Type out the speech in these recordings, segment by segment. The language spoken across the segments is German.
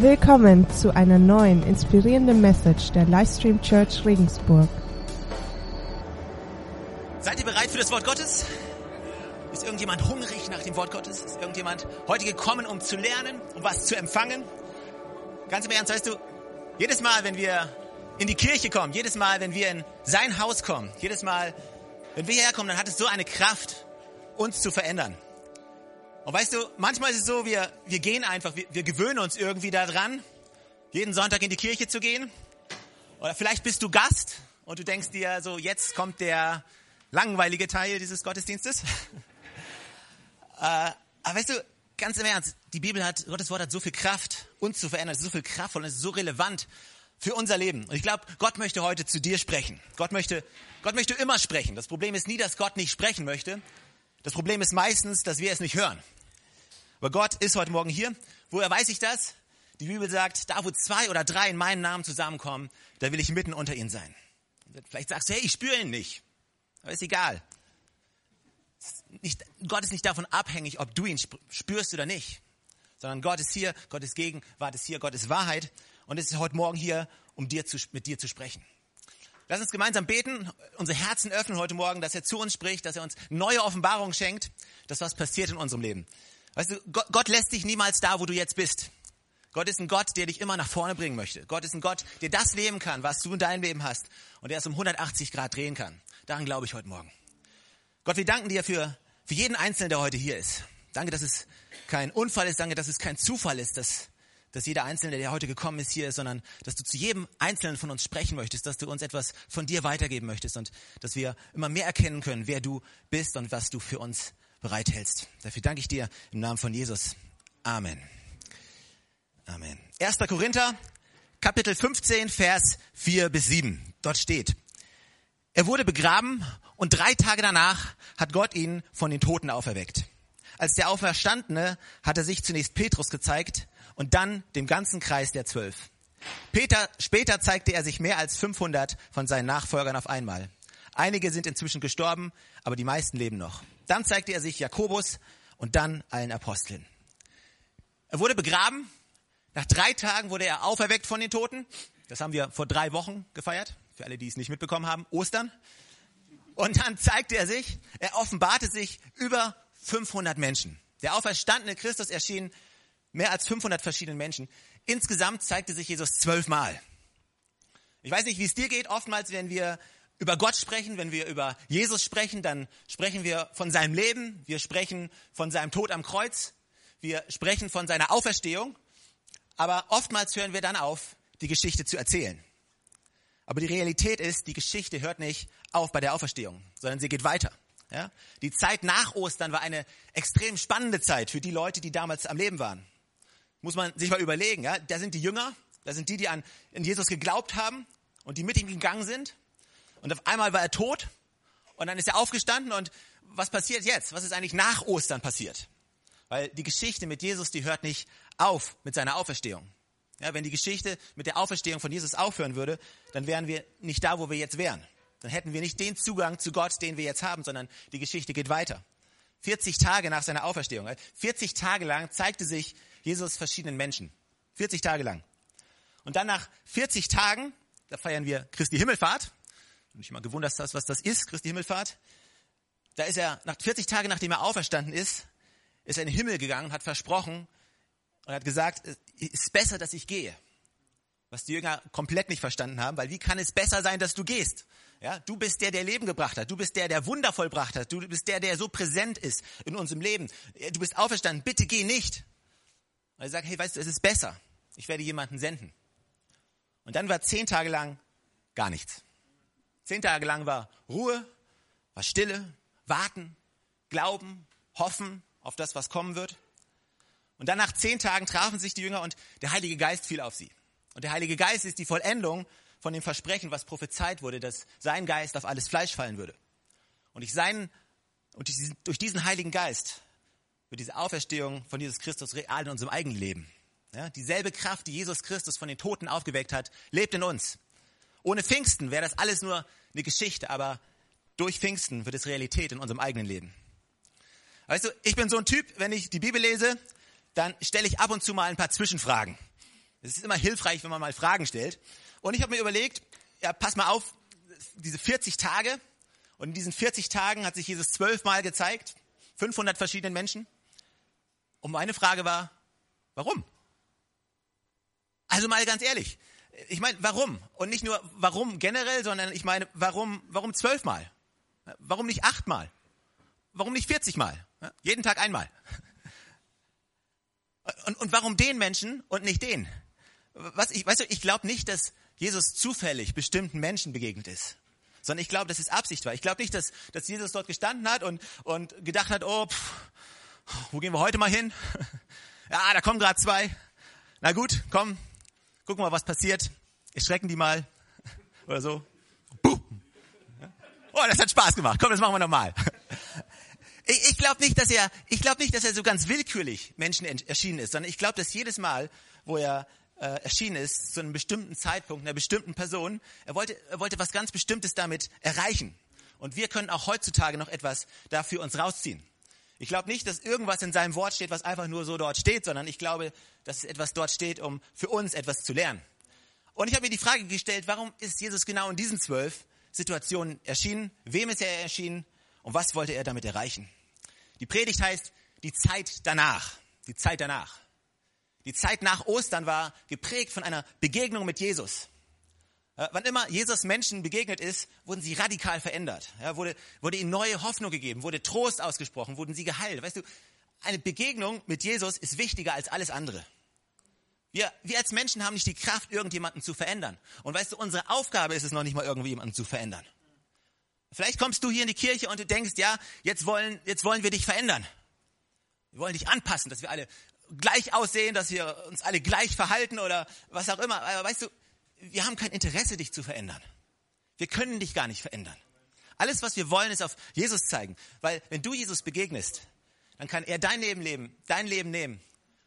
Willkommen zu einer neuen inspirierenden Message der Livestream Church Regensburg. Seid ihr bereit für das Wort Gottes? Ist irgendjemand hungrig nach dem Wort Gottes? Ist irgendjemand heute gekommen, um zu lernen, um was zu empfangen? Ganz im Ernst, weißt du, jedes Mal, wenn wir in die Kirche kommen, jedes Mal, wenn wir in sein Haus kommen, jedes Mal, wenn wir hierher kommen, dann hat es so eine Kraft, uns zu verändern. Und weißt du, manchmal ist es so, wir, wir gehen einfach, wir, wir gewöhnen uns irgendwie daran, jeden Sonntag in die Kirche zu gehen. Oder vielleicht bist du Gast und du denkst dir so, jetzt kommt der langweilige Teil dieses Gottesdienstes. äh, aber weißt du, ganz im Ernst, die Bibel hat, Gottes Wort hat so viel Kraft, uns zu verändern, es ist so viel kraftvoll und es ist so relevant für unser Leben. Und ich glaube, Gott möchte heute zu dir sprechen. Gott möchte, Gott möchte immer sprechen. Das Problem ist nie, dass Gott nicht sprechen möchte. Das Problem ist meistens, dass wir es nicht hören. Aber Gott ist heute Morgen hier. Woher weiß ich das? Die Bibel sagt, da wo zwei oder drei in meinem Namen zusammenkommen, da will ich mitten unter ihnen sein. Vielleicht sagst du, hey, ich spüre ihn nicht. Aber ist egal. Nicht, Gott ist nicht davon abhängig, ob du ihn spürst oder nicht. Sondern Gott ist hier, Gott ist Gegenwart ist hier, Gott ist Wahrheit. Und es ist heute Morgen hier, um dir zu, mit dir zu sprechen. Lass uns gemeinsam beten, unsere Herzen öffnen heute Morgen, dass er zu uns spricht, dass er uns neue Offenbarungen schenkt, dass was passiert in unserem Leben. Weißt du, Gott, lässt dich niemals da, wo du jetzt bist. Gott ist ein Gott, der dich immer nach vorne bringen möchte. Gott ist ein Gott, der das leben kann, was du in deinem Leben hast und der es um 180 Grad drehen kann. Daran glaube ich heute Morgen. Gott, wir danken dir für, für jeden Einzelnen, der heute hier ist. Danke, dass es kein Unfall ist. Danke, dass es kein Zufall ist, dass dass jeder Einzelne, der heute gekommen ist, hier ist, sondern dass du zu jedem Einzelnen von uns sprechen möchtest, dass du uns etwas von dir weitergeben möchtest und dass wir immer mehr erkennen können, wer du bist und was du für uns bereithältst. Dafür danke ich dir im Namen von Jesus. Amen. Amen. 1. Korinther, Kapitel 15, Vers 4 bis 7. Dort steht, er wurde begraben und drei Tage danach hat Gott ihn von den Toten auferweckt. Als der Auferstandene hat er sich zunächst Petrus gezeigt und dann dem ganzen Kreis der Zwölf. Peter, später zeigte er sich mehr als 500 von seinen Nachfolgern auf einmal. Einige sind inzwischen gestorben, aber die meisten leben noch. Dann zeigte er sich Jakobus und dann allen Aposteln. Er wurde begraben. Nach drei Tagen wurde er auferweckt von den Toten. Das haben wir vor drei Wochen gefeiert. Für alle, die es nicht mitbekommen haben, Ostern. Und dann zeigte er sich, er offenbarte sich über 500 Menschen. Der auferstandene Christus erschien mehr als 500 verschiedenen Menschen. Insgesamt zeigte sich Jesus zwölfmal. Ich weiß nicht, wie es dir geht. Oftmals, wenn wir über Gott sprechen, wenn wir über Jesus sprechen, dann sprechen wir von seinem Leben, wir sprechen von seinem Tod am Kreuz, wir sprechen von seiner Auferstehung. Aber oftmals hören wir dann auf, die Geschichte zu erzählen. Aber die Realität ist, die Geschichte hört nicht auf bei der Auferstehung, sondern sie geht weiter. Ja? Die Zeit nach Ostern war eine extrem spannende Zeit für die Leute, die damals am Leben waren muss man sich mal überlegen. Ja? Da sind die Jünger, da sind die, die an Jesus geglaubt haben und die mit ihm gegangen sind. Und auf einmal war er tot und dann ist er aufgestanden und was passiert jetzt? Was ist eigentlich nach Ostern passiert? Weil die Geschichte mit Jesus, die hört nicht auf mit seiner Auferstehung. Ja, wenn die Geschichte mit der Auferstehung von Jesus aufhören würde, dann wären wir nicht da, wo wir jetzt wären. Dann hätten wir nicht den Zugang zu Gott, den wir jetzt haben, sondern die Geschichte geht weiter. 40 Tage nach seiner Auferstehung. 40 Tage lang zeigte sich Jesus verschiedenen Menschen. 40 Tage lang. Und dann nach 40 Tagen, da feiern wir Christi Himmelfahrt. Und ich mal gewundert hast, was das ist, Christi Himmelfahrt. Da ist er, nach 40 Tagen nachdem er auferstanden ist, ist er in den Himmel gegangen, hat versprochen und hat gesagt, es ist besser, dass ich gehe. Was die Jünger komplett nicht verstanden haben, weil wie kann es besser sein, dass du gehst? Ja, du bist der, der Leben gebracht hat. Du bist der, der Wunder vollbracht hat. Du bist der, der so präsent ist in unserem Leben. Du bist auferstanden. Bitte geh nicht. Und er sagt, hey, weißt du, es ist besser. Ich werde jemanden senden. Und dann war zehn Tage lang gar nichts. Zehn Tage lang war Ruhe, war Stille, warten, glauben, hoffen auf das, was kommen wird. Und dann nach zehn Tagen trafen sich die Jünger und der Heilige Geist fiel auf sie. Und der Heilige Geist ist die Vollendung von dem Versprechen, was prophezeit wurde, dass sein Geist auf alles Fleisch fallen würde. Und durch seinen, und durch diesen Heiligen Geist wird diese Auferstehung von Jesus Christus real in unserem eigenen Leben. Ja, dieselbe Kraft, die Jesus Christus von den Toten aufgeweckt hat, lebt in uns. Ohne Pfingsten wäre das alles nur eine Geschichte, aber durch Pfingsten wird es Realität in unserem eigenen Leben. Weißt du, ich bin so ein Typ, wenn ich die Bibel lese, dann stelle ich ab und zu mal ein paar Zwischenfragen. Es ist immer hilfreich, wenn man mal Fragen stellt. Und ich habe mir überlegt, ja, pass mal auf, diese 40 Tage. Und in diesen 40 Tagen hat sich Jesus zwölfmal gezeigt, 500 verschiedenen Menschen. Und meine Frage war, warum? Also mal ganz ehrlich, ich meine, warum? Und nicht nur warum generell, sondern ich meine, warum, warum zwölfmal? Warum nicht achtmal? Warum nicht 40 Mal? jeden Tag einmal. Und, und warum den Menschen und nicht den? Was ich, weißt du, ich glaube nicht, dass Jesus zufällig bestimmten Menschen begegnet ist, sondern ich glaube, dass es Absicht war. Ich glaube nicht, dass, dass Jesus dort gestanden hat und, und gedacht hat, oh, pff, wo gehen wir heute mal hin? Ja, da kommen gerade zwei. Na gut, komm, gucken wir mal, was passiert. Erschrecken die mal oder so. Oh, das hat Spaß gemacht. Komm, das machen wir nochmal. Ich, ich glaube nicht, dass er, ich glaube nicht, dass er so ganz willkürlich Menschen erschienen ist, sondern ich glaube, dass jedes Mal, wo er äh, erschienen ist, zu einem bestimmten Zeitpunkt, einer bestimmten Person. Er wollte, er wollte was ganz Bestimmtes damit erreichen. Und wir können auch heutzutage noch etwas dafür uns rausziehen. Ich glaube nicht, dass irgendwas in seinem Wort steht, was einfach nur so dort steht, sondern ich glaube, dass etwas dort steht, um für uns etwas zu lernen. Und ich habe mir die Frage gestellt, warum ist Jesus genau in diesen zwölf Situationen erschienen? Wem ist er erschienen? Und was wollte er damit erreichen? Die Predigt heißt die Zeit danach. Die Zeit danach. Die Zeit nach Ostern war geprägt von einer Begegnung mit Jesus. Wann immer Jesus Menschen begegnet ist, wurden sie radikal verändert. Ja, wurde, wurde ihnen neue Hoffnung gegeben, wurde Trost ausgesprochen, wurden sie geheilt. Weißt du, eine Begegnung mit Jesus ist wichtiger als alles andere. Wir, wir als Menschen haben nicht die Kraft, irgendjemanden zu verändern. Und weißt du, unsere Aufgabe ist es noch nicht mal, irgendwie jemanden zu verändern. Vielleicht kommst du hier in die Kirche und du denkst, ja, jetzt wollen, jetzt wollen wir dich verändern. Wir wollen dich anpassen, dass wir alle gleich aussehen, dass wir uns alle gleich verhalten oder was auch immer. Aber weißt du, wir haben kein Interesse, dich zu verändern. Wir können dich gar nicht verändern. Alles, was wir wollen, ist auf Jesus zeigen. Weil wenn du Jesus begegnest, dann kann er dein Leben leben, dein Leben nehmen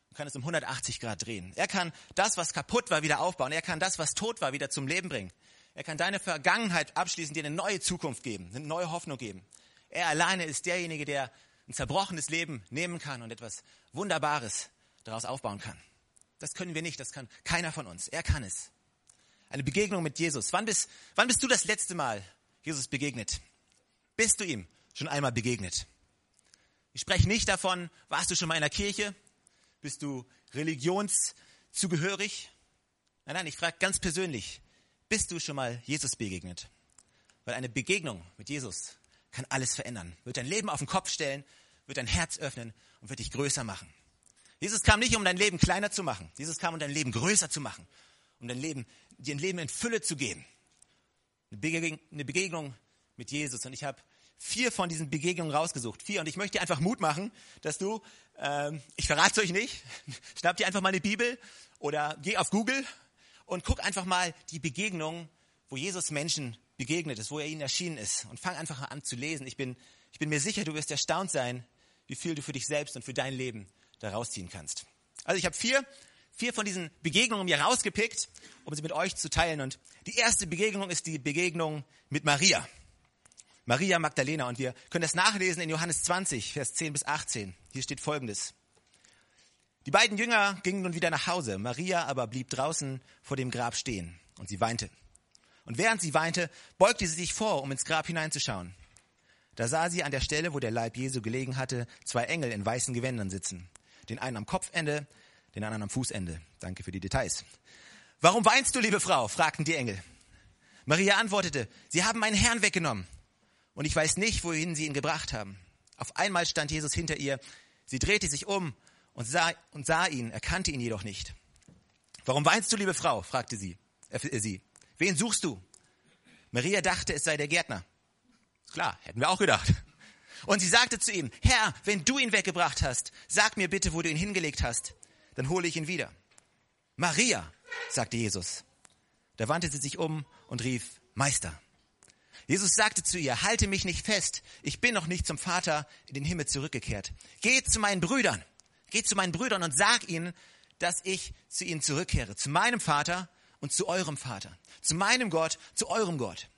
und kann es um 180 Grad drehen. Er kann das, was kaputt war, wieder aufbauen. Er kann das, was tot war, wieder zum Leben bringen. Er kann deine Vergangenheit abschließen, dir eine neue Zukunft geben, eine neue Hoffnung geben. Er alleine ist derjenige, der ein zerbrochenes Leben nehmen kann und etwas Wunderbares daraus aufbauen kann. Das können wir nicht, das kann keiner von uns. Er kann es. Eine Begegnung mit Jesus. Wann bist, wann bist du das letzte Mal Jesus begegnet? Bist du ihm schon einmal begegnet? Ich spreche nicht davon, warst du schon mal in der Kirche? Bist du religionszugehörig? Nein, nein, ich frage ganz persönlich, bist du schon mal Jesus begegnet? Weil eine Begegnung mit Jesus kann alles verändern, wird dein Leben auf den Kopf stellen, wird dein Herz öffnen und wird dich größer machen. Jesus kam nicht, um dein Leben kleiner zu machen. Jesus kam, um dein Leben größer zu machen, um dein Leben, dir Leben in Fülle zu geben. Eine Begegnung, eine Begegnung mit Jesus. Und ich habe vier von diesen Begegnungen rausgesucht. Vier. Und ich möchte dir einfach Mut machen, dass du, ähm, ich verrate es euch nicht, schnapp dir einfach mal eine Bibel oder geh auf Google und guck einfach mal die Begegnungen, wo Jesus Menschen begegnet ist, wo er ihnen erschienen ist. Und fang einfach an zu lesen. Ich bin, ich bin mir sicher, du wirst erstaunt sein, wie viel du für dich selbst und für dein Leben da rausziehen kannst. Also ich habe vier, vier von diesen Begegnungen mir rausgepickt, um sie mit euch zu teilen. Und die erste Begegnung ist die Begegnung mit Maria. Maria Magdalena. Und wir können das nachlesen in Johannes 20, Vers 10 bis 18. Hier steht Folgendes. Die beiden Jünger gingen nun wieder nach Hause. Maria aber blieb draußen vor dem Grab stehen und sie weinte. Und während sie weinte, beugte sie sich vor, um ins Grab hineinzuschauen. Da sah sie an der Stelle, wo der Leib Jesu gelegen hatte, zwei Engel in weißen Gewändern sitzen. Den einen am Kopfende, den anderen am Fußende. Danke für die Details. Warum weinst du, liebe Frau? fragten die Engel. Maria antwortete, Sie haben meinen Herrn weggenommen. Und ich weiß nicht, wohin Sie ihn gebracht haben. Auf einmal stand Jesus hinter ihr. Sie drehte sich um und sah, und sah ihn, erkannte ihn jedoch nicht. Warum weinst du, liebe Frau? fragte sie, äh, sie. Wen suchst du? Maria dachte, es sei der Gärtner. Klar, hätten wir auch gedacht. Und sie sagte zu ihm, Herr, wenn du ihn weggebracht hast, sag mir bitte, wo du ihn hingelegt hast, dann hole ich ihn wieder. Maria, sagte Jesus. Da wandte sie sich um und rief, Meister. Jesus sagte zu ihr, halte mich nicht fest, ich bin noch nicht zum Vater in den Himmel zurückgekehrt. Geh zu meinen Brüdern, geh zu meinen Brüdern und sag ihnen, dass ich zu ihnen zurückkehre, zu meinem Vater und zu eurem Vater, zu meinem Gott, zu eurem Gott.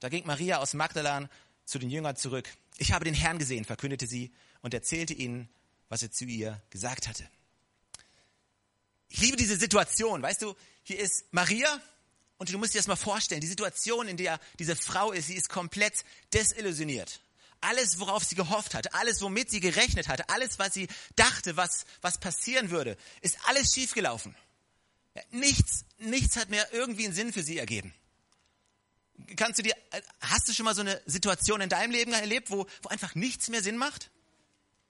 Da ging Maria aus Magdalan zu den Jüngern zurück. Ich habe den Herrn gesehen, verkündete sie und erzählte ihnen, was er zu ihr gesagt hatte. Ich liebe diese Situation. Weißt du, hier ist Maria und du musst dir das mal vorstellen. Die Situation, in der diese Frau ist, sie ist komplett desillusioniert. Alles, worauf sie gehofft hatte, alles, womit sie gerechnet hatte, alles, was sie dachte, was, was passieren würde, ist alles schiefgelaufen. Nichts, nichts hat mehr irgendwie einen Sinn für sie ergeben. Kannst du dir, hast du schon mal so eine Situation in deinem Leben erlebt, wo, wo einfach nichts mehr Sinn macht?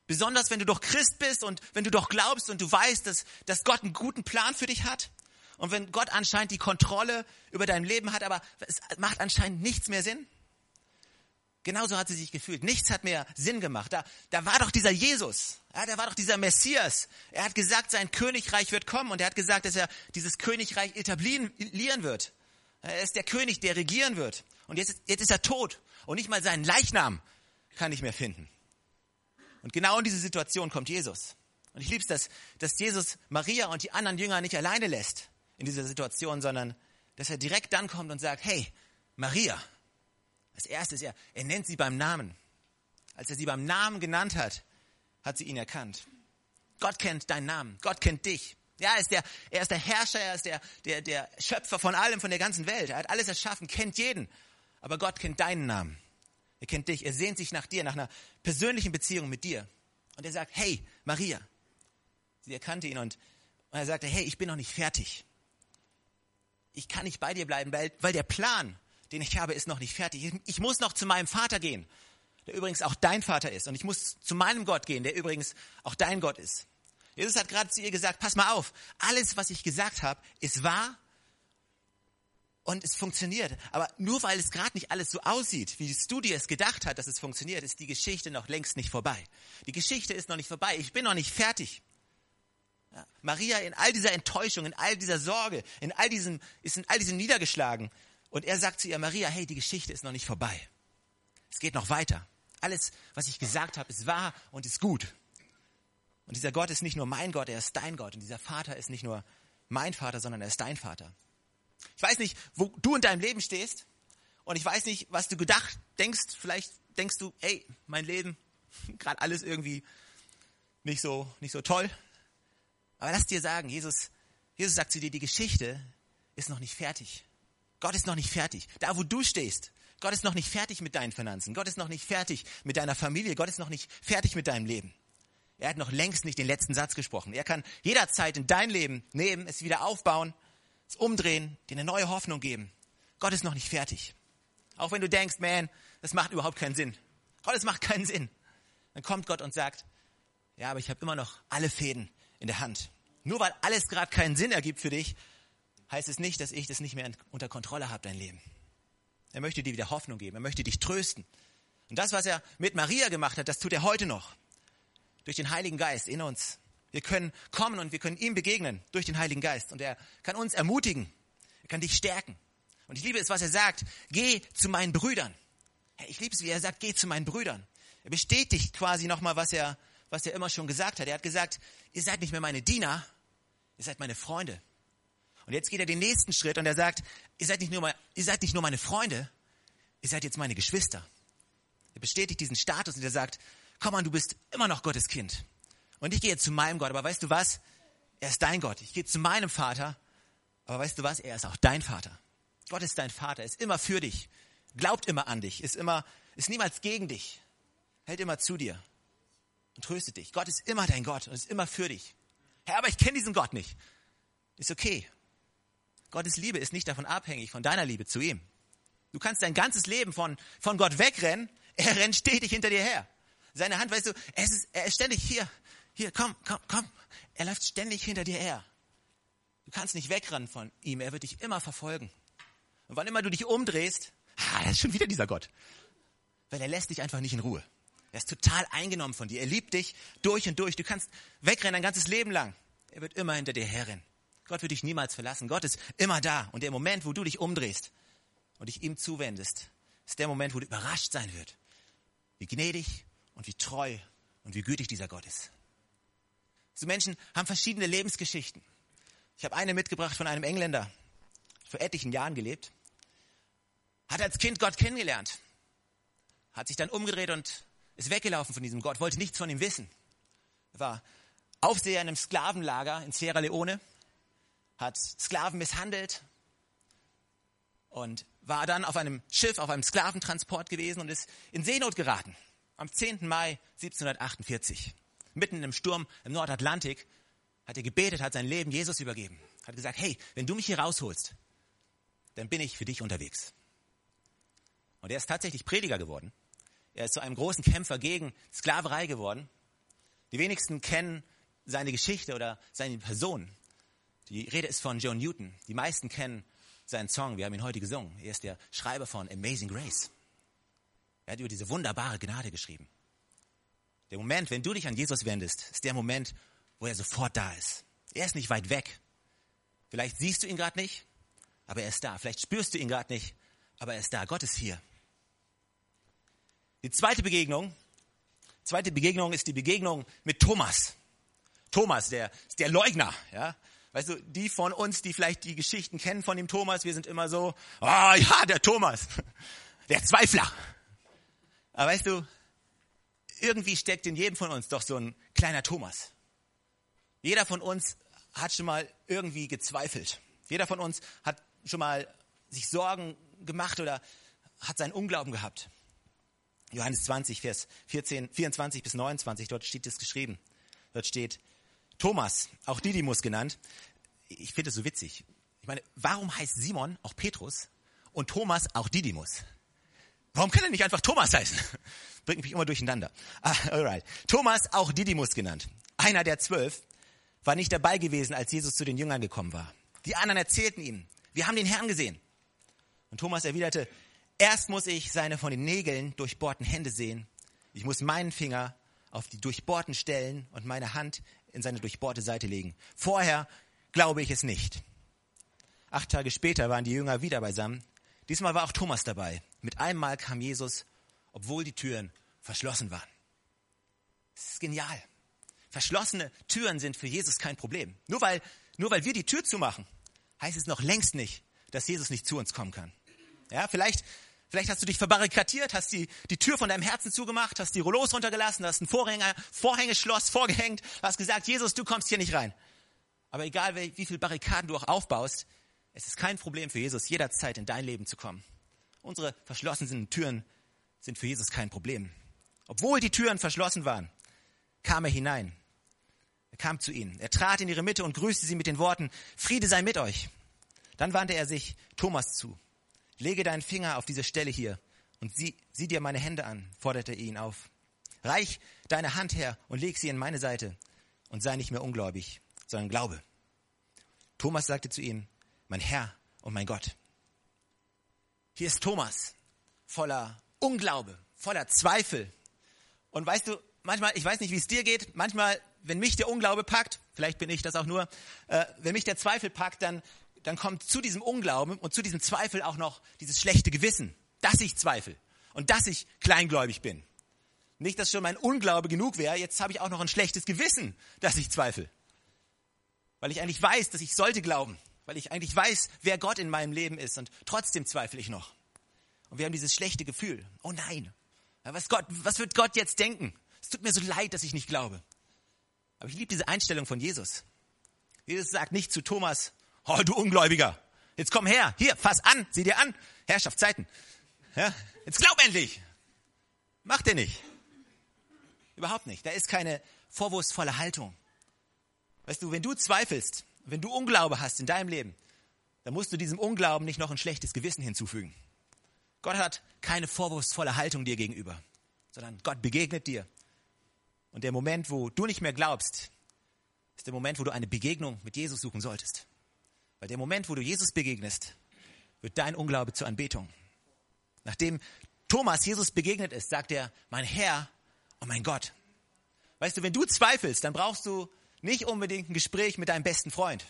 Besonders wenn du doch Christ bist und wenn du doch glaubst und du weißt, dass, dass Gott einen guten Plan für dich hat. Und wenn Gott anscheinend die Kontrolle über dein Leben hat, aber es macht anscheinend nichts mehr Sinn. Genauso hat sie sich gefühlt. Nichts hat mehr Sinn gemacht. Da, da war doch dieser Jesus. Ja, da war doch dieser Messias. Er hat gesagt, sein Königreich wird kommen und er hat gesagt, dass er dieses Königreich etablieren wird. Er ist der König, der regieren wird. Und jetzt, jetzt ist er tot. Und nicht mal seinen Leichnam kann ich mehr finden. Und genau in diese Situation kommt Jesus. Und ich liebe es, dass, dass Jesus Maria und die anderen Jünger nicht alleine lässt in dieser Situation, sondern dass er direkt dann kommt und sagt, hey, Maria. Als erstes, er, er nennt sie beim Namen. Als er sie beim Namen genannt hat, hat sie ihn erkannt. Gott kennt deinen Namen. Gott kennt dich. Ja, er ist der, er ist der Herrscher, er ist der, der, der Schöpfer von allem, von der ganzen Welt. Er hat alles erschaffen, kennt jeden. Aber Gott kennt deinen Namen. Er kennt dich. Er sehnt sich nach dir, nach einer persönlichen Beziehung mit dir. Und er sagt, hey, Maria. Sie erkannte ihn und, und er sagte, hey, ich bin noch nicht fertig. Ich kann nicht bei dir bleiben, weil, weil der Plan, den ich habe, ist noch nicht fertig. Ich, ich muss noch zu meinem Vater gehen, der übrigens auch dein Vater ist. Und ich muss zu meinem Gott gehen, der übrigens auch dein Gott ist. Jesus hat gerade zu ihr gesagt, pass mal auf, alles, was ich gesagt habe, ist wahr und es funktioniert. Aber nur weil es gerade nicht alles so aussieht, wie du dir es gedacht hast, dass es funktioniert, ist die Geschichte noch längst nicht vorbei. Die Geschichte ist noch nicht vorbei. Ich bin noch nicht fertig. Ja, Maria in all dieser Enttäuschung, in all dieser Sorge, in all diesem, ist in all diesem niedergeschlagen. Und er sagt zu ihr, Maria, hey, die Geschichte ist noch nicht vorbei. Es geht noch weiter. Alles, was ich gesagt habe, ist wahr und ist gut. Und dieser Gott ist nicht nur mein Gott, er ist dein Gott. Und dieser Vater ist nicht nur mein Vater, sondern er ist dein Vater. Ich weiß nicht, wo du in deinem Leben stehst und ich weiß nicht, was du gedacht denkst. Vielleicht denkst du, ey, mein Leben, gerade alles irgendwie nicht so, nicht so toll. Aber lass dir sagen, Jesus, Jesus sagt zu dir, die Geschichte ist noch nicht fertig. Gott ist noch nicht fertig. Da, wo du stehst, Gott ist noch nicht fertig mit deinen Finanzen. Gott ist noch nicht fertig mit deiner Familie. Gott ist noch nicht fertig mit deinem Leben. Er hat noch längst nicht den letzten Satz gesprochen. Er kann jederzeit in dein Leben nehmen, es wieder aufbauen es umdrehen, dir eine neue Hoffnung geben. Gott ist noch nicht fertig. Auch wenn du denkst, man, das macht überhaupt keinen Sinn. Gott, es macht keinen Sinn. Dann kommt Gott und sagt, ja, aber ich habe immer noch alle Fäden in der Hand. Nur weil alles gerade keinen Sinn ergibt für dich, heißt es nicht, dass ich das nicht mehr unter Kontrolle habe, dein Leben. Er möchte dir wieder Hoffnung geben. Er möchte dich trösten. Und das, was er mit Maria gemacht hat, das tut er heute noch. Durch den Heiligen Geist in uns. Wir können kommen und wir können ihm begegnen durch den Heiligen Geist. Und er kann uns ermutigen. Er kann dich stärken. Und ich liebe es, was er sagt. Geh zu meinen Brüdern. Ich liebe es, wie er sagt, geh zu meinen Brüdern. Er bestätigt quasi nochmal, was er, was er immer schon gesagt hat. Er hat gesagt, ihr seid nicht mehr meine Diener, ihr seid meine Freunde. Und jetzt geht er den nächsten Schritt und er sagt, ihr seid nicht nur, ihr seid nicht nur meine Freunde, ihr seid jetzt meine Geschwister. Er bestätigt diesen Status und er sagt, komm an, du bist immer noch Gottes Kind. Und ich gehe zu meinem Gott, aber weißt du was? Er ist dein Gott. Ich gehe zu meinem Vater, aber weißt du was? Er ist auch dein Vater. Gott ist dein Vater, ist immer für dich, glaubt immer an dich, ist immer, ist niemals gegen dich, hält immer zu dir und tröstet dich. Gott ist immer dein Gott und ist immer für dich. Herr, aber ich kenne diesen Gott nicht. Ist okay. Gottes Liebe ist nicht davon abhängig, von deiner Liebe zu ihm. Du kannst dein ganzes Leben von, von Gott wegrennen, er rennt stetig hinter dir her. Seine Hand, weißt du, er ist, er ist ständig hier, hier, komm, komm, komm. Er läuft ständig hinter dir her. Du kannst nicht wegrennen von ihm. Er wird dich immer verfolgen. Und wann immer du dich umdrehst, ah, er ist schon wieder dieser Gott. Weil er lässt dich einfach nicht in Ruhe. Er ist total eingenommen von dir. Er liebt dich durch und durch. Du kannst wegrennen ein ganzes Leben lang. Er wird immer hinter dir herrennen. Gott wird dich niemals verlassen. Gott ist immer da. Und der Moment, wo du dich umdrehst und dich ihm zuwendest, ist der Moment, wo du überrascht sein wird, wie gnädig und wie treu und wie gütig dieser Gott ist. So Menschen haben verschiedene Lebensgeschichten. Ich habe eine mitgebracht von einem Engländer, vor etlichen Jahren gelebt, hat als Kind Gott kennengelernt, hat sich dann umgedreht und ist weggelaufen von diesem Gott, wollte nichts von ihm wissen. Er war Aufseher in einem Sklavenlager in Sierra Leone hat Sklaven misshandelt und war dann auf einem Schiff, auf einem Sklaventransport gewesen und ist in Seenot geraten. Am 10. Mai 1748. Mitten im Sturm im Nordatlantik hat er gebetet, hat sein Leben Jesus übergeben. Hat gesagt, hey, wenn du mich hier rausholst, dann bin ich für dich unterwegs. Und er ist tatsächlich Prediger geworden. Er ist zu einem großen Kämpfer gegen Sklaverei geworden. Die wenigsten kennen seine Geschichte oder seine Person. Die Rede ist von John Newton. Die meisten kennen seinen Song. Wir haben ihn heute gesungen. Er ist der Schreiber von Amazing Grace. Er hat über diese wunderbare Gnade geschrieben. Der Moment, wenn du dich an Jesus wendest, ist der Moment, wo er sofort da ist. Er ist nicht weit weg. Vielleicht siehst du ihn gerade nicht, aber er ist da. Vielleicht spürst du ihn gerade nicht, aber er ist da. Gott ist hier. Die zweite Begegnung, zweite Begegnung ist die Begegnung mit Thomas. Thomas, der der Leugner, ja. Weißt du, die von uns, die vielleicht die Geschichten kennen von dem Thomas, wir sind immer so, ah oh, ja, der Thomas, der Zweifler. Aber weißt du, irgendwie steckt in jedem von uns doch so ein kleiner Thomas. Jeder von uns hat schon mal irgendwie gezweifelt. Jeder von uns hat schon mal sich Sorgen gemacht oder hat seinen Unglauben gehabt. Johannes 20, Vers 14, 24 bis 29, dort steht es geschrieben. Dort steht, Thomas, auch Didymus genannt. Ich finde es so witzig. Ich meine, warum heißt Simon auch Petrus und Thomas auch Didymus? Warum kann er nicht einfach Thomas heißen? Bringt mich immer durcheinander. Ah, alright. Thomas, auch Didymus genannt. Einer der zwölf, war nicht dabei gewesen, als Jesus zu den Jüngern gekommen war. Die anderen erzählten ihm, wir haben den Herrn gesehen. Und Thomas erwiderte, erst muss ich seine von den Nägeln durchbohrten Hände sehen. Ich muss meinen Finger auf die durchbohrten Stellen und meine Hand in seine durchbohrte Seite legen. Vorher glaube ich es nicht. Acht Tage später waren die Jünger wieder beisammen. Diesmal war auch Thomas dabei. Mit einem Mal kam Jesus, obwohl die Türen verschlossen waren. Das ist genial. Verschlossene Türen sind für Jesus kein Problem. Nur weil, nur weil wir die Tür zumachen, heißt es noch längst nicht, dass Jesus nicht zu uns kommen kann. Ja, vielleicht, vielleicht hast du dich verbarrikadiert, hast die, die Tür von deinem Herzen zugemacht, hast die Rollos runtergelassen, hast ein Vorhänger, Vorhängeschloss vorgehängt, hast gesagt, Jesus, du kommst hier nicht rein. Aber egal, wie, wie viele Barrikaden du auch aufbaust, es ist kein Problem für Jesus, jederzeit in dein Leben zu kommen. Unsere verschlossenen Türen sind für Jesus kein Problem. Obwohl die Türen verschlossen waren, kam er hinein. Er kam zu ihnen. Er trat in ihre Mitte und grüßte sie mit den Worten, Friede sei mit euch. Dann wandte er sich Thomas zu. Lege deinen Finger auf diese Stelle hier und sieh, sieh dir meine Hände an, forderte er ihn auf. Reich deine Hand her und leg sie in meine Seite und sei nicht mehr ungläubig, sondern glaube. Thomas sagte zu ihm, mein Herr und mein Gott. Hier ist Thomas, voller Unglaube, voller Zweifel. Und weißt du, manchmal, ich weiß nicht, wie es dir geht, manchmal, wenn mich der Unglaube packt, vielleicht bin ich das auch nur, äh, wenn mich der Zweifel packt, dann, dann kommt zu diesem Unglauben und zu diesem Zweifel auch noch dieses schlechte Gewissen, dass ich zweifle und dass ich kleingläubig bin. Nicht, dass schon mein Unglaube genug wäre, jetzt habe ich auch noch ein schlechtes Gewissen, dass ich zweifle. Weil ich eigentlich weiß, dass ich sollte glauben, weil ich eigentlich weiß, wer Gott in meinem Leben ist und trotzdem zweifle ich noch. Und wir haben dieses schlechte Gefühl. Oh nein, was, Gott, was wird Gott jetzt denken? Es tut mir so leid, dass ich nicht glaube. Aber ich liebe diese Einstellung von Jesus. Jesus sagt nicht zu Thomas, oh du Ungläubiger, jetzt komm her, hier, fass an, sieh dir an, Herrschaftszeiten. Ja, jetzt glaub endlich. Macht er nicht. Überhaupt nicht. Da ist keine vorwurfsvolle Haltung. Weißt du, wenn du zweifelst, wenn du Unglaube hast in deinem Leben, dann musst du diesem Unglauben nicht noch ein schlechtes Gewissen hinzufügen. Gott hat keine vorwurfsvolle Haltung dir gegenüber, sondern Gott begegnet dir und der Moment, wo du nicht mehr glaubst, ist der Moment, wo du eine Begegnung mit Jesus suchen solltest. Weil der Moment, wo du Jesus begegnest, wird dein Unglaube zur Anbetung. Nachdem Thomas Jesus begegnet ist, sagt er, mein Herr und mein Gott. Weißt du, wenn du zweifelst, dann brauchst du nicht unbedingt ein Gespräch mit deinem besten Freund.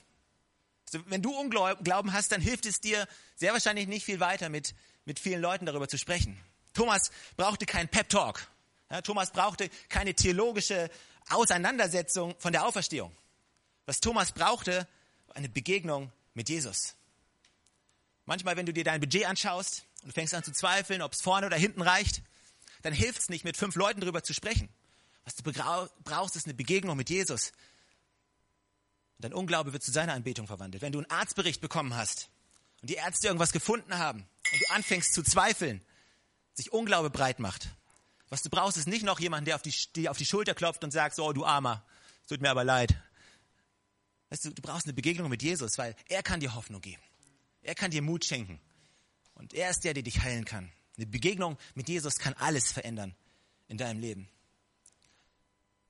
Also, wenn du Unglauben hast, dann hilft es dir sehr wahrscheinlich nicht viel weiter, mit, mit vielen Leuten darüber zu sprechen. Thomas brauchte keinen Pep-Talk. Ja, Thomas brauchte keine theologische Auseinandersetzung von der Auferstehung. Was Thomas brauchte, war eine Begegnung mit Jesus. Manchmal, wenn du dir dein Budget anschaust und fängst an zu zweifeln, ob es vorne oder hinten reicht, dann hilft es nicht, mit fünf Leuten darüber zu sprechen. Was du brauchst, ist eine Begegnung mit Jesus. Dein Unglaube wird zu seiner Anbetung verwandelt. Wenn du einen Arztbericht bekommen hast und die Ärzte irgendwas gefunden haben und du anfängst zu zweifeln, sich Unglaube breit macht, was du brauchst, ist nicht noch jemand, der auf die, dir auf die Schulter klopft und sagt, so, oh, du Armer, tut mir aber leid. Weißt du, du brauchst eine Begegnung mit Jesus, weil er kann dir Hoffnung geben. Er kann dir Mut schenken. Und er ist der, der dich heilen kann. Eine Begegnung mit Jesus kann alles verändern in deinem Leben.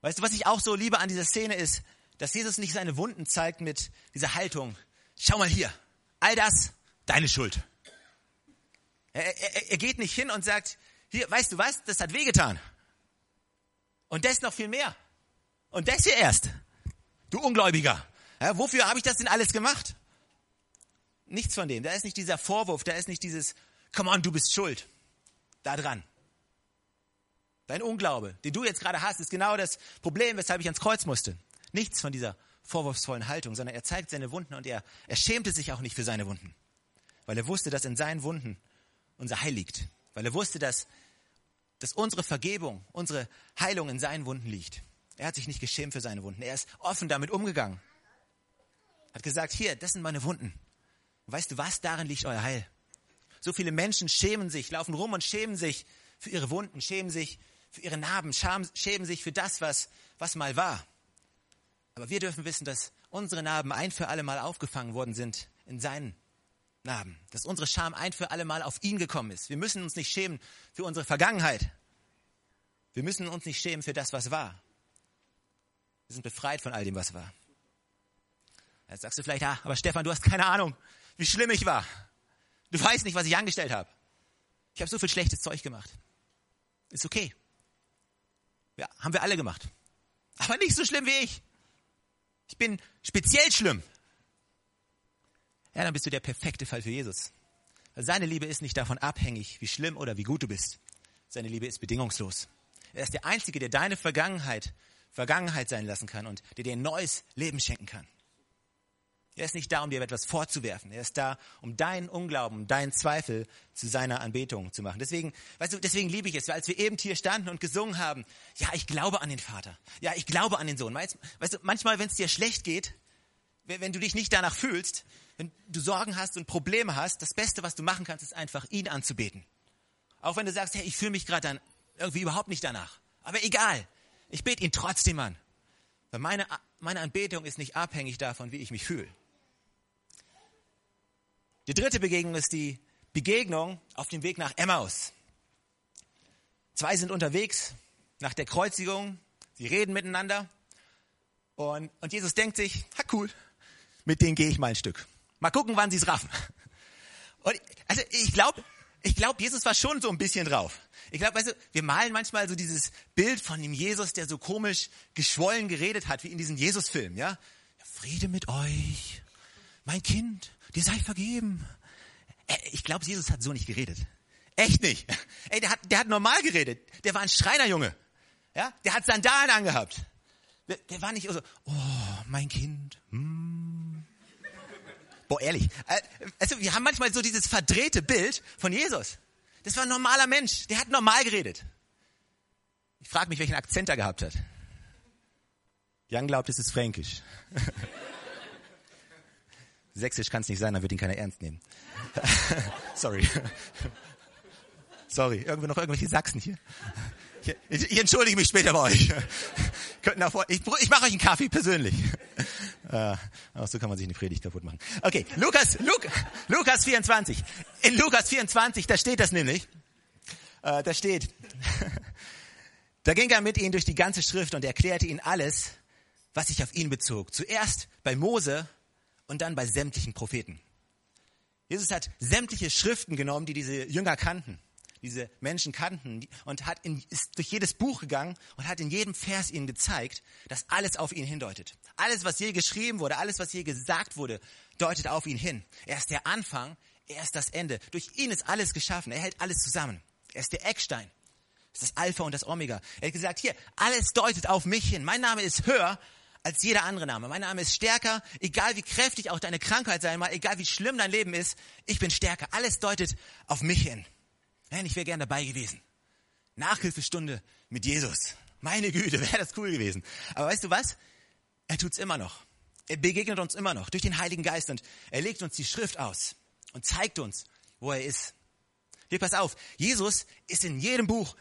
Weißt du, was ich auch so liebe an dieser Szene ist, dass Jesus nicht seine Wunden zeigt mit dieser Haltung. Schau mal hier, all das, deine Schuld. Er, er, er geht nicht hin und sagt, hier, weißt du was, das hat wehgetan. Und das noch viel mehr. Und das hier erst. Du Ungläubiger. Ja, wofür habe ich das denn alles gemacht? Nichts von dem. Da ist nicht dieser Vorwurf, da ist nicht dieses, come on, du bist schuld. Da dran. Dein Unglaube, den du jetzt gerade hast, ist genau das Problem, weshalb ich ans Kreuz musste. Nichts von dieser vorwurfsvollen Haltung, sondern er zeigt seine Wunden und er, er schämte sich auch nicht für seine Wunden. Weil er wusste, dass in seinen Wunden unser Heil liegt. Weil er wusste, dass, dass unsere Vergebung, unsere Heilung in seinen Wunden liegt. Er hat sich nicht geschämt für seine Wunden. Er ist offen damit umgegangen. Hat gesagt, hier, das sind meine Wunden. weißt du was? Darin liegt euer Heil. So viele Menschen schämen sich, laufen rum und schämen sich für ihre Wunden, schämen sich für ihre Narben, schämen sich für das, was, was mal war. Aber wir dürfen wissen, dass unsere Narben ein für alle Mal aufgefangen worden sind in seinen Narben. Dass unsere Scham ein für alle Mal auf ihn gekommen ist. Wir müssen uns nicht schämen für unsere Vergangenheit. Wir müssen uns nicht schämen für das, was war. Wir sind befreit von all dem, was war. Jetzt sagst du vielleicht, ah, aber Stefan, du hast keine Ahnung, wie schlimm ich war. Du weißt nicht, was ich angestellt habe. Ich habe so viel schlechtes Zeug gemacht. Ist okay. Ja, haben wir alle gemacht. Aber nicht so schlimm wie ich. Ich bin speziell schlimm. Ja, dann bist du der perfekte Fall für Jesus. Seine Liebe ist nicht davon abhängig, wie schlimm oder wie gut du bist. Seine Liebe ist bedingungslos. Er ist der Einzige, der deine Vergangenheit Vergangenheit sein lassen kann und der dir ein neues Leben schenken kann. Er ist nicht da, um dir etwas vorzuwerfen. Er ist da, um deinen Unglauben, deinen Zweifel zu seiner Anbetung zu machen. Deswegen, weißt du, deswegen liebe ich es, weil als wir eben hier standen und gesungen haben, ja, ich glaube an den Vater. Ja, ich glaube an den Sohn. Weißt, weißt du, manchmal, wenn es dir schlecht geht, wenn du dich nicht danach fühlst, wenn du Sorgen hast und Probleme hast, das Beste, was du machen kannst, ist einfach ihn anzubeten. Auch wenn du sagst, hey, ich fühle mich gerade dann irgendwie überhaupt nicht danach. Aber egal, ich bete ihn trotzdem an. Weil meine, meine Anbetung ist nicht abhängig davon, wie ich mich fühle. Die dritte Begegnung ist die Begegnung auf dem Weg nach Emmaus. Zwei sind unterwegs nach der Kreuzigung. Sie reden miteinander. Und, und Jesus denkt sich, ha cool, mit denen gehe ich mal ein Stück. Mal gucken, wann sie es raffen. Und, also ich glaube, ich glaube, Jesus war schon so ein bisschen drauf. Ich glaube, weißt du, wir malen manchmal so dieses Bild von dem Jesus, der so komisch geschwollen geredet hat, wie in diesem Jesus-Film, ja? Friede mit euch, mein Kind, dir sei vergeben. Äh, ich glaube, Jesus hat so nicht geredet. Echt nicht. Ey, der hat, der hat normal geredet. Der war ein Schreinerjunge. Ja, der hat Sandalen angehabt. Der, der war nicht so, oh, mein Kind. Hm. Boah, ehrlich. Äh, also, wir haben manchmal so dieses verdrehte Bild von Jesus. Das war ein normaler Mensch. Der hat normal geredet. Ich frage mich, welchen Akzent er gehabt hat. Jan glaubt, es ist fränkisch. Sächsisch kann es nicht sein, dann wird ihn keiner ernst nehmen. Sorry. Sorry, irgendwo noch irgendwelche Sachsen hier. Ich, ich entschuldige mich später bei euch. ich, ich mache euch einen Kaffee persönlich. Äh, auch so kann man sich eine Predigt kaputt machen. Okay, Lukas, Lukas, Lukas 24. In Lukas 24, da steht das nämlich. Äh, da steht, da ging er mit ihnen durch die ganze Schrift und erklärte ihnen alles, was sich auf ihn bezog. Zuerst bei Mose und dann bei sämtlichen Propheten. Jesus hat sämtliche Schriften genommen, die diese Jünger kannten, diese Menschen kannten und hat in, ist durch jedes Buch gegangen und hat in jedem Vers ihnen gezeigt, dass alles auf ihn hindeutet. Alles, was je geschrieben wurde, alles, was je gesagt wurde, deutet auf ihn hin. Er ist der Anfang, er ist das Ende. Durch ihn ist alles geschaffen. Er hält alles zusammen. Er ist der Eckstein. Er ist das Alpha und das Omega. Er hat gesagt, hier, alles deutet auf mich hin. Mein Name ist höher als jeder andere Name. Mein Name ist stärker, egal wie kräftig auch deine Krankheit sein mag, egal wie schlimm dein Leben ist, ich bin stärker. Alles deutet auf mich hin. Man, ich wäre gern dabei gewesen. Nachhilfestunde mit Jesus. Meine Güte, wäre das cool gewesen. Aber weißt du was? Er tut's immer noch. Er begegnet uns immer noch durch den Heiligen Geist und er legt uns die Schrift aus und zeigt uns, wo er ist. Hier, pass auf, Jesus ist in jedem Buch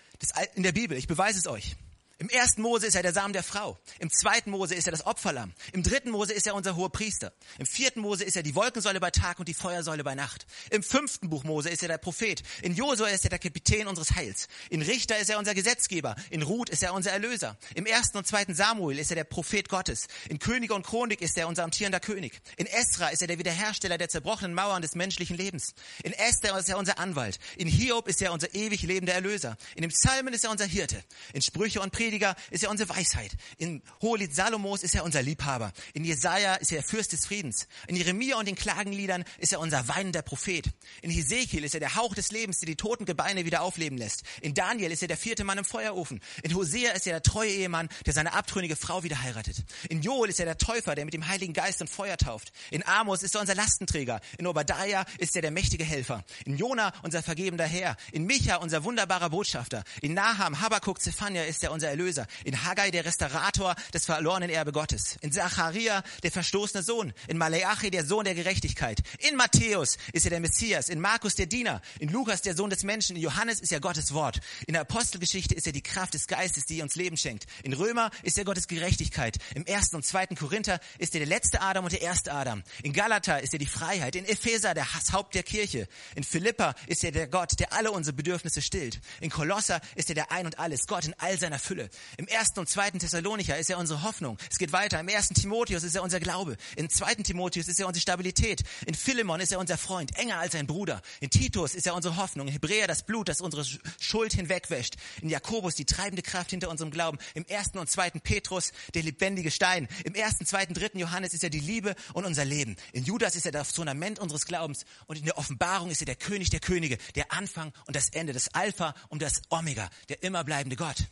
in der Bibel, ich beweise es euch. Im ersten Mose ist er der Samen der Frau. Im zweiten Mose ist er das Opferlamm. Im dritten Mose ist er unser hoher Priester. Im vierten Mose ist er die Wolkensäule bei Tag und die Feuersäule bei Nacht. Im fünften Buch Mose ist er der Prophet. In Josua ist er der Kapitän unseres Heils. In Richter ist er unser Gesetzgeber. In Ruth ist er unser Erlöser. Im ersten und zweiten Samuel ist er der Prophet Gottes. In Könige und Chronik ist er unser amtierender König. In Esra ist er der Wiederhersteller der zerbrochenen Mauern des menschlichen Lebens. In Esther ist er unser Anwalt. In Hiob ist er unser ewig lebender Erlöser. In dem Psalmen ist er unser Hirte. In Sprüche und Prediger ist er unsere Weisheit. In Hohelied Salomos ist er unser Liebhaber. In Jesaja ist er Fürst des Friedens. In Jeremia und den Klagenliedern ist er unser weinender Prophet. In Hesekiel ist er der Hauch des Lebens, der die toten Gebeine wieder aufleben lässt. In Daniel ist er der vierte Mann im Feuerofen. In Hosea ist er der treue Ehemann, der seine abtrünnige Frau wieder heiratet. In Joel ist er der Täufer, der mit dem Heiligen Geist und Feuer tauft. In Amos ist er unser Lastenträger. In Obadiah ist er der mächtige Helfer. In Jona unser vergebender Herr. In Micha unser wunderbarer Botschafter. In Naham, Habakkuk, Zephania ist er unser Erlöser. In Haggai der Restaurator des verlorenen Erbe Gottes. In Zacharia der verstoßene Sohn. In Maleachi der Sohn der Gerechtigkeit. In Matthäus ist er der Messias. In Markus der Diener. In Lukas der Sohn des Menschen. In Johannes ist er Gottes Wort. In der Apostelgeschichte ist er die Kraft des Geistes, die uns Leben schenkt. In Römer ist er Gottes Gerechtigkeit. Im ersten und zweiten Korinther ist er der letzte Adam und der erste Adam. In Galater ist er die Freiheit. In Epheser der Haupt der Kirche. In Philippa ist er der Gott, der alle unsere Bedürfnisse stillt. In Kolosser ist er der Ein und Alles, Gott in all seiner Fülle. Im ersten und zweiten Thessalonicher ist er unsere Hoffnung. Es geht weiter. Im ersten Timotheus ist er unser Glaube. Im zweiten Timotheus ist er unsere Stabilität. In Philemon ist er unser Freund, enger als ein Bruder. In Titus ist er unsere Hoffnung. In Hebräer das Blut, das unsere Schuld hinwegwäscht. In Jakobus die treibende Kraft hinter unserem Glauben. Im ersten und zweiten Petrus der lebendige Stein. Im ersten, zweiten, dritten Johannes ist er die Liebe und unser Leben. In Judas ist er das Fundament unseres Glaubens. Und in der Offenbarung ist er der König der Könige, der Anfang und das Ende, das Alpha und das Omega, der immer bleibende Gott.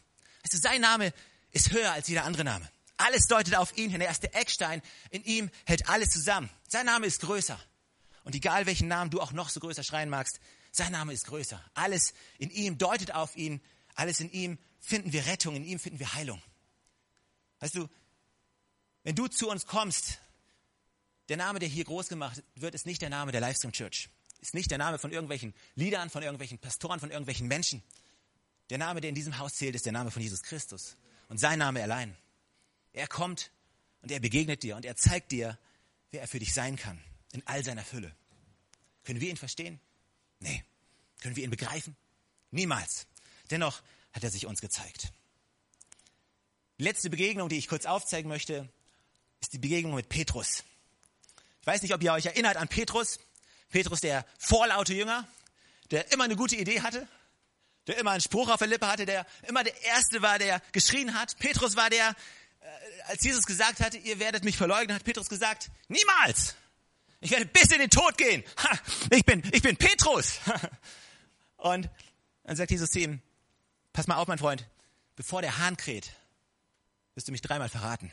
Sein Name ist höher als jeder andere Name. Alles deutet auf ihn hin. Er ist der Eckstein. In ihm hält alles zusammen. Sein Name ist größer. Und egal welchen Namen du auch noch so größer schreien magst, sein Name ist größer. Alles in ihm deutet auf ihn. Alles in ihm finden wir Rettung. In ihm finden wir Heilung. Weißt du, wenn du zu uns kommst, der Name, der hier groß gemacht wird, ist nicht der Name der Livestream Church. Ist nicht der Name von irgendwelchen Liedern, von irgendwelchen Pastoren, von irgendwelchen Menschen. Der Name, der in diesem Haus zählt, ist der Name von Jesus Christus und sein Name allein. Er kommt und er begegnet dir und er zeigt dir, wer er für dich sein kann, in all seiner Fülle. Können wir ihn verstehen? Nee. Können wir ihn begreifen? Niemals. Dennoch hat er sich uns gezeigt. Die letzte Begegnung, die ich kurz aufzeigen möchte, ist die Begegnung mit Petrus. Ich weiß nicht, ob ihr euch erinnert an Petrus. Petrus, der vorlaute Jünger, der immer eine gute Idee hatte, der immer einen Spruch auf der Lippe hatte, der immer der Erste war, der geschrien hat. Petrus war der, äh, als Jesus gesagt hatte, ihr werdet mich verleugnen, hat Petrus gesagt, niemals. Ich werde bis in den Tod gehen. Ha, ich bin, ich bin Petrus. Und dann sagt Jesus zu ihm, pass mal auf, mein Freund, bevor der Hahn kräht, wirst du mich dreimal verraten.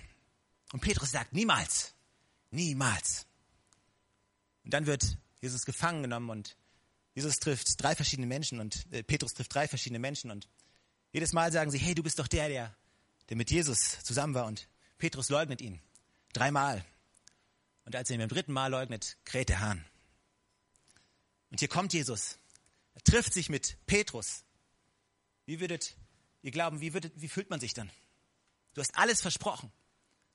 Und Petrus sagt, niemals, niemals. Und dann wird Jesus gefangen genommen und Jesus trifft drei verschiedene Menschen und äh, Petrus trifft drei verschiedene Menschen und jedes Mal sagen sie, hey, du bist doch der, der, der mit Jesus zusammen war und Petrus leugnet ihn. Dreimal. Und als er ihn beim dritten Mal leugnet, kräht der Hahn. Und hier kommt Jesus. Er trifft sich mit Petrus. Wie würdet ihr glauben, wie, würdet, wie fühlt man sich dann? Du hast alles versprochen,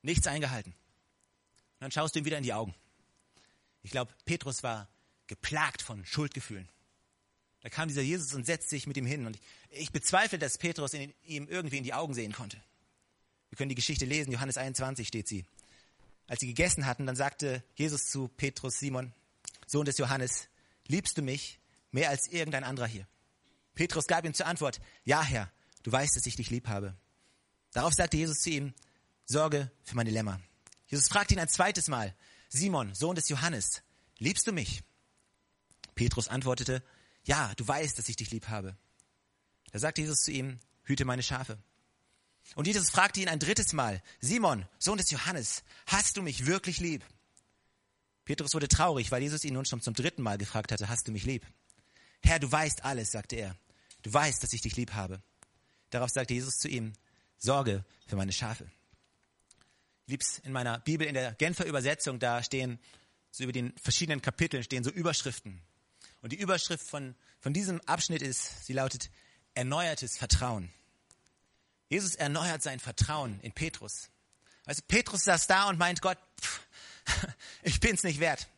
nichts eingehalten. Und dann schaust du ihm wieder in die Augen. Ich glaube, Petrus war geplagt von Schuldgefühlen. Da kam dieser Jesus und setzte sich mit ihm hin. Und ich, ich bezweifle, dass Petrus in, ihm irgendwie in die Augen sehen konnte. Wir können die Geschichte lesen, Johannes 21 steht sie. Als sie gegessen hatten, dann sagte Jesus zu Petrus, Simon, Sohn des Johannes, liebst du mich mehr als irgendein anderer hier? Petrus gab ihm zur Antwort, ja Herr, du weißt, dass ich dich lieb habe. Darauf sagte Jesus zu ihm, Sorge für meine Lämmer. Jesus fragte ihn ein zweites Mal, Simon, Sohn des Johannes, liebst du mich? Petrus antwortete, ja, du weißt, dass ich dich lieb habe. Da sagte Jesus zu ihm, hüte meine Schafe. Und Jesus fragte ihn ein drittes Mal, Simon, Sohn des Johannes, hast du mich wirklich lieb? Petrus wurde traurig, weil Jesus ihn nun schon zum dritten Mal gefragt hatte, hast du mich lieb? Herr, du weißt alles, sagte er. Du weißt, dass ich dich lieb habe. Darauf sagte Jesus zu ihm, Sorge für meine Schafe. lieb's in meiner Bibel, in der Genfer Übersetzung, da stehen so über den verschiedenen Kapiteln stehen so Überschriften. Und die Überschrift von, von diesem Abschnitt ist, sie lautet erneuertes Vertrauen. Jesus erneuert sein Vertrauen in Petrus. Also Petrus saß da und meint, Gott, pff, ich bin's nicht wert.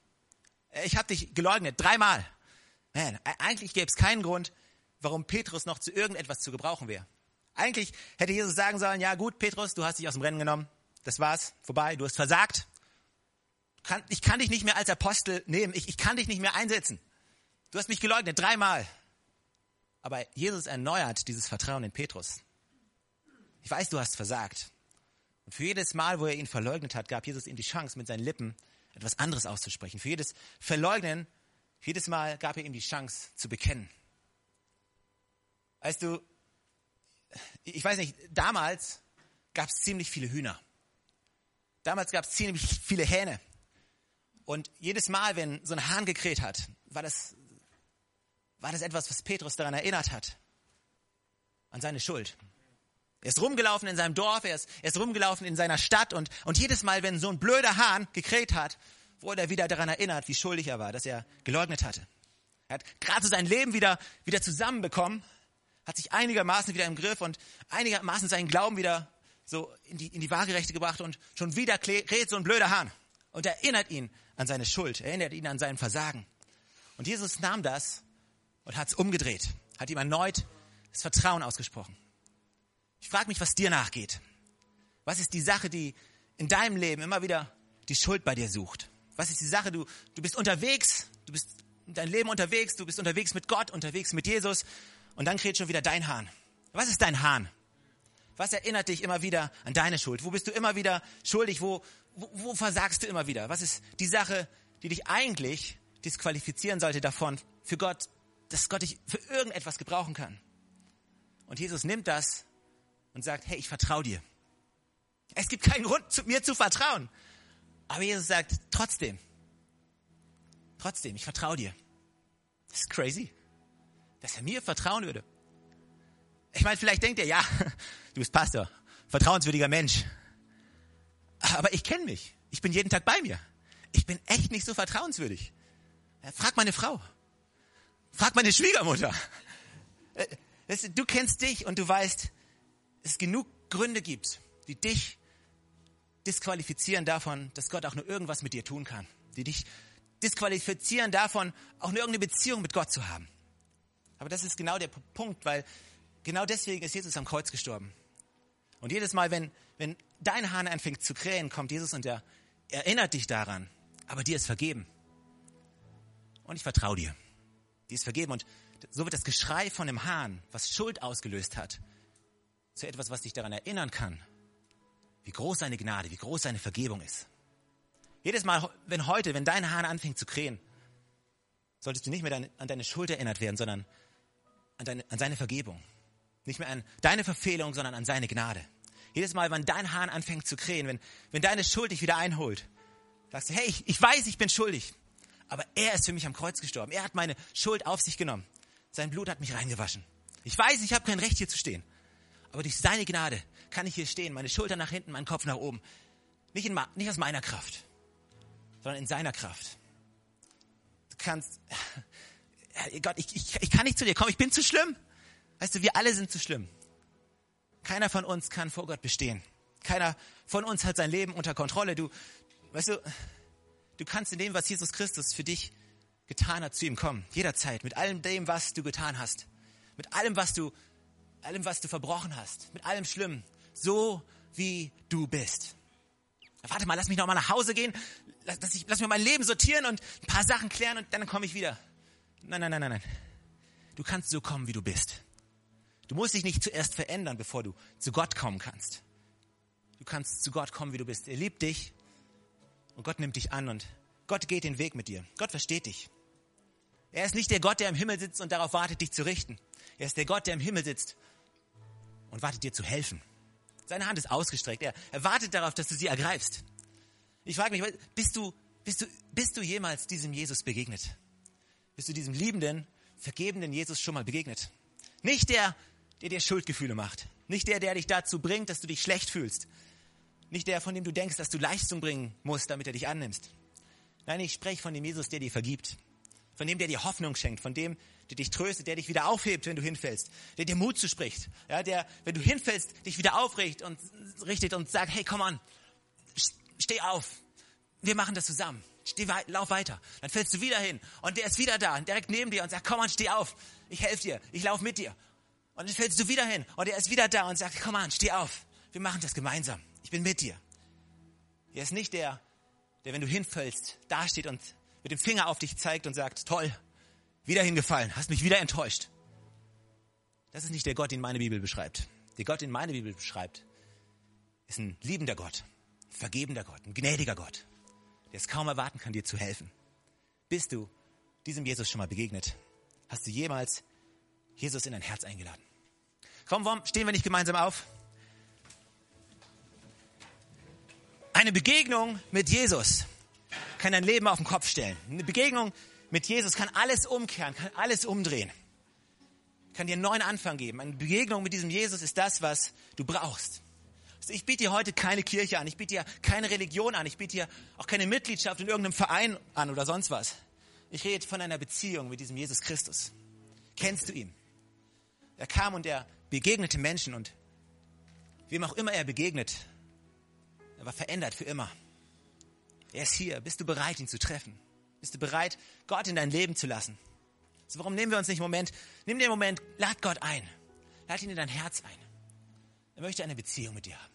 Ich habe dich geleugnet, dreimal. Man, eigentlich gäbe es keinen Grund, warum Petrus noch zu irgendetwas zu gebrauchen wäre. Eigentlich hätte Jesus sagen sollen, ja gut, Petrus, du hast dich aus dem Rennen genommen. Das war's, vorbei, du hast versagt. Ich kann dich nicht mehr als Apostel nehmen, ich, ich kann dich nicht mehr einsetzen. Du hast mich geleugnet, dreimal. Aber Jesus erneuert dieses Vertrauen in Petrus. Ich weiß, du hast versagt. Und für jedes Mal, wo er ihn verleugnet hat, gab Jesus ihm die Chance, mit seinen Lippen etwas anderes auszusprechen. Für jedes Verleugnen, jedes Mal gab er ihm die Chance zu bekennen. Weißt du, ich weiß nicht, damals gab es ziemlich viele Hühner. Damals gab es ziemlich viele Hähne. Und jedes Mal, wenn so ein Hahn gekräht hat, war das, war das etwas, was Petrus daran erinnert hat. An seine Schuld. Er ist rumgelaufen in seinem Dorf, er ist, er ist rumgelaufen in seiner Stadt und, und jedes Mal, wenn so ein blöder Hahn gekräht hat, wurde er wieder daran erinnert, wie schuldig er war, dass er geleugnet hatte. Er hat gerade so sein Leben wieder, wieder zusammenbekommen, hat sich einigermaßen wieder im Griff und einigermaßen seinen Glauben wieder so in die, in die Waagerechte gebracht und schon wieder kräht so ein blöder Hahn und erinnert ihn an seine Schuld, erinnert ihn an sein Versagen. Und Jesus nahm das und hat es umgedreht, hat ihm erneut das Vertrauen ausgesprochen. Ich frage mich, was dir nachgeht. Was ist die Sache, die in deinem Leben immer wieder die Schuld bei dir sucht? Was ist die Sache, du, du bist unterwegs, du bist in deinem Leben unterwegs, du bist unterwegs mit Gott, unterwegs mit Jesus und dann kräht schon wieder dein Hahn. Was ist dein Hahn? Was erinnert dich immer wieder an deine Schuld? Wo bist du immer wieder schuldig? Wo, wo, wo versagst du immer wieder? Was ist die Sache, die dich eigentlich disqualifizieren sollte davon, für Gott, dass Gott dich für irgendetwas gebrauchen kann? Und Jesus nimmt das und sagt, hey, ich vertraue dir. Es gibt keinen Grund, mir zu vertrauen. Aber Jesus sagt, trotzdem, trotzdem, ich vertraue dir. Das ist crazy, dass er mir vertrauen würde. Ich meine, vielleicht denkt er, ja, du bist Pastor, vertrauenswürdiger Mensch. Aber ich kenne mich. Ich bin jeden Tag bei mir. Ich bin echt nicht so vertrauenswürdig. Frag meine Frau. Frag meine Schwiegermutter. Äh, du kennst dich und du weißt, es genug Gründe gibt, die dich disqualifizieren davon, dass Gott auch nur irgendwas mit dir tun kann. Die dich disqualifizieren davon, auch nur irgendeine Beziehung mit Gott zu haben. Aber das ist genau der Punkt, weil genau deswegen ist Jesus am Kreuz gestorben. Und jedes Mal, wenn, wenn dein Hahn anfängt zu krähen, kommt Jesus und er erinnert dich daran. Aber dir ist vergeben. Und ich vertraue dir. Dir ist vergeben. Und so wird das Geschrei von dem Hahn, was Schuld ausgelöst hat, zu etwas, was dich daran erinnern kann, wie groß seine Gnade, wie groß seine Vergebung ist. Jedes Mal, wenn heute, wenn dein Hahn anfängt zu krähen, solltest du nicht mehr an deine Schuld erinnert werden, sondern an, deine, an seine Vergebung. Nicht mehr an deine Verfehlung, sondern an seine Gnade. Jedes Mal, wenn dein Hahn anfängt zu krähen, wenn, wenn deine Schuld dich wieder einholt, sagst du, hey, ich, ich weiß, ich bin schuldig, aber er ist für mich am Kreuz gestorben. Er hat meine Schuld auf sich genommen. Sein Blut hat mich reingewaschen. Ich weiß, ich habe kein Recht hier zu stehen. Aber durch seine Gnade kann ich hier stehen, meine Schulter nach hinten, meinen Kopf nach oben. Nicht, in, nicht aus meiner Kraft, sondern in seiner Kraft. Du kannst, Gott, ich, ich, ich kann nicht zu dir kommen, ich bin zu schlimm. Weißt du, wir alle sind zu schlimm. Keiner von uns kann vor Gott bestehen. Keiner von uns hat sein Leben unter Kontrolle. Du, weißt du, du kannst in dem, was Jesus Christus für dich getan hat, zu ihm kommen. Jederzeit. Mit allem dem, was du getan hast. Mit allem, was du allem, was du verbrochen hast, mit allem Schlimmen, so wie du bist. Warte mal, lass mich noch mal nach Hause gehen, lass, lass, ich, lass mir mein Leben sortieren und ein paar Sachen klären und dann komme ich wieder. Nein, nein, nein, nein, nein. Du kannst so kommen, wie du bist. Du musst dich nicht zuerst verändern, bevor du zu Gott kommen kannst. Du kannst zu Gott kommen, wie du bist. Er liebt dich und Gott nimmt dich an und Gott geht den Weg mit dir. Gott versteht dich. Er ist nicht der Gott, der im Himmel sitzt und darauf wartet, dich zu richten. Er ist der Gott, der im Himmel sitzt und wartet dir zu helfen. Seine Hand ist ausgestreckt. Er, er wartet darauf, dass du sie ergreifst. Ich frage mich, bist du, bist, du, bist du jemals diesem Jesus begegnet? Bist du diesem liebenden, vergebenden Jesus schon mal begegnet? Nicht der, der dir Schuldgefühle macht. Nicht der, der dich dazu bringt, dass du dich schlecht fühlst. Nicht der, von dem du denkst, dass du Leistung bringen musst, damit er dich annimmst. Nein, ich spreche von dem Jesus, der dir vergibt. Von dem, der dir Hoffnung schenkt. Von dem, der dich tröstet, der dich wieder aufhebt, wenn du hinfällst. Der dir Mut zuspricht. Ja, der, wenn du hinfällst, dich wieder aufrichtet und, richtet und sagt, hey, komm an, steh auf. Wir machen das zusammen. Steh, lauf weiter. Dann fällst du wieder hin. Und der ist wieder da, direkt neben dir und sagt, komm an, steh auf. Ich helfe dir. Ich laufe mit dir. Und dann fällst du wieder hin. Und er ist wieder da und sagt, komm an, steh auf. Wir machen das gemeinsam. Ich bin mit dir. Er ist nicht der, der, wenn du hinfällst, dasteht und mit dem Finger auf dich zeigt und sagt, toll, wieder hingefallen, hast mich wieder enttäuscht. Das ist nicht der Gott, den meine Bibel beschreibt. Der Gott, den meine Bibel beschreibt, ist ein liebender Gott, ein vergebender Gott, ein gnädiger Gott, der es kaum erwarten kann, dir zu helfen. Bist du diesem Jesus schon mal begegnet? Hast du jemals Jesus in dein Herz eingeladen? Komm, warum stehen wir nicht gemeinsam auf? Eine Begegnung mit Jesus kann dein Leben auf den Kopf stellen. Eine Begegnung mit Jesus kann alles umkehren, kann alles umdrehen. Kann dir einen neuen Anfang geben. Eine Begegnung mit diesem Jesus ist das, was du brauchst. Also ich biete dir heute keine Kirche an, ich biete dir keine Religion an, ich biete dir auch keine Mitgliedschaft in irgendeinem Verein an oder sonst was. Ich rede von einer Beziehung mit diesem Jesus Christus. Kennst du ihn? Er kam und er begegnete Menschen und wem auch immer er begegnet, er war verändert für immer. Er ist hier. Bist du bereit, ihn zu treffen? Bist du bereit, Gott in dein Leben zu lassen? So, warum nehmen wir uns nicht einen Moment? Nimm den Moment, lad Gott ein. Lad ihn in dein Herz ein. Er möchte eine Beziehung mit dir haben.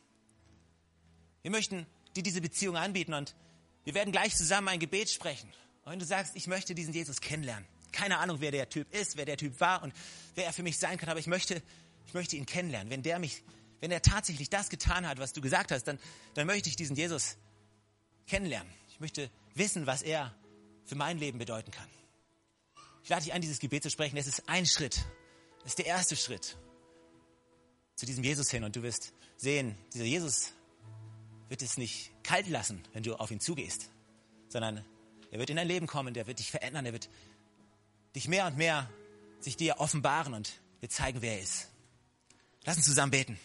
Wir möchten dir diese Beziehung anbieten und wir werden gleich zusammen ein Gebet sprechen. Und wenn du sagst, ich möchte diesen Jesus kennenlernen, keine Ahnung, wer der Typ ist, wer der Typ war und wer er für mich sein kann, aber ich möchte, ich möchte ihn kennenlernen. Wenn der mich wenn er tatsächlich das getan hat, was du gesagt hast, dann, dann möchte ich diesen Jesus kennenlernen. Ich möchte wissen, was er für mein Leben bedeuten kann. Ich lade dich an, dieses Gebet zu sprechen. Es ist ein Schritt. Es ist der erste Schritt zu diesem Jesus hin. Und du wirst sehen, dieser Jesus wird es nicht kalt lassen, wenn du auf ihn zugehst, sondern er wird in dein Leben kommen, der wird dich verändern, er wird dich mehr und mehr sich dir offenbaren und dir zeigen, wer er ist. Lass uns zusammen beten.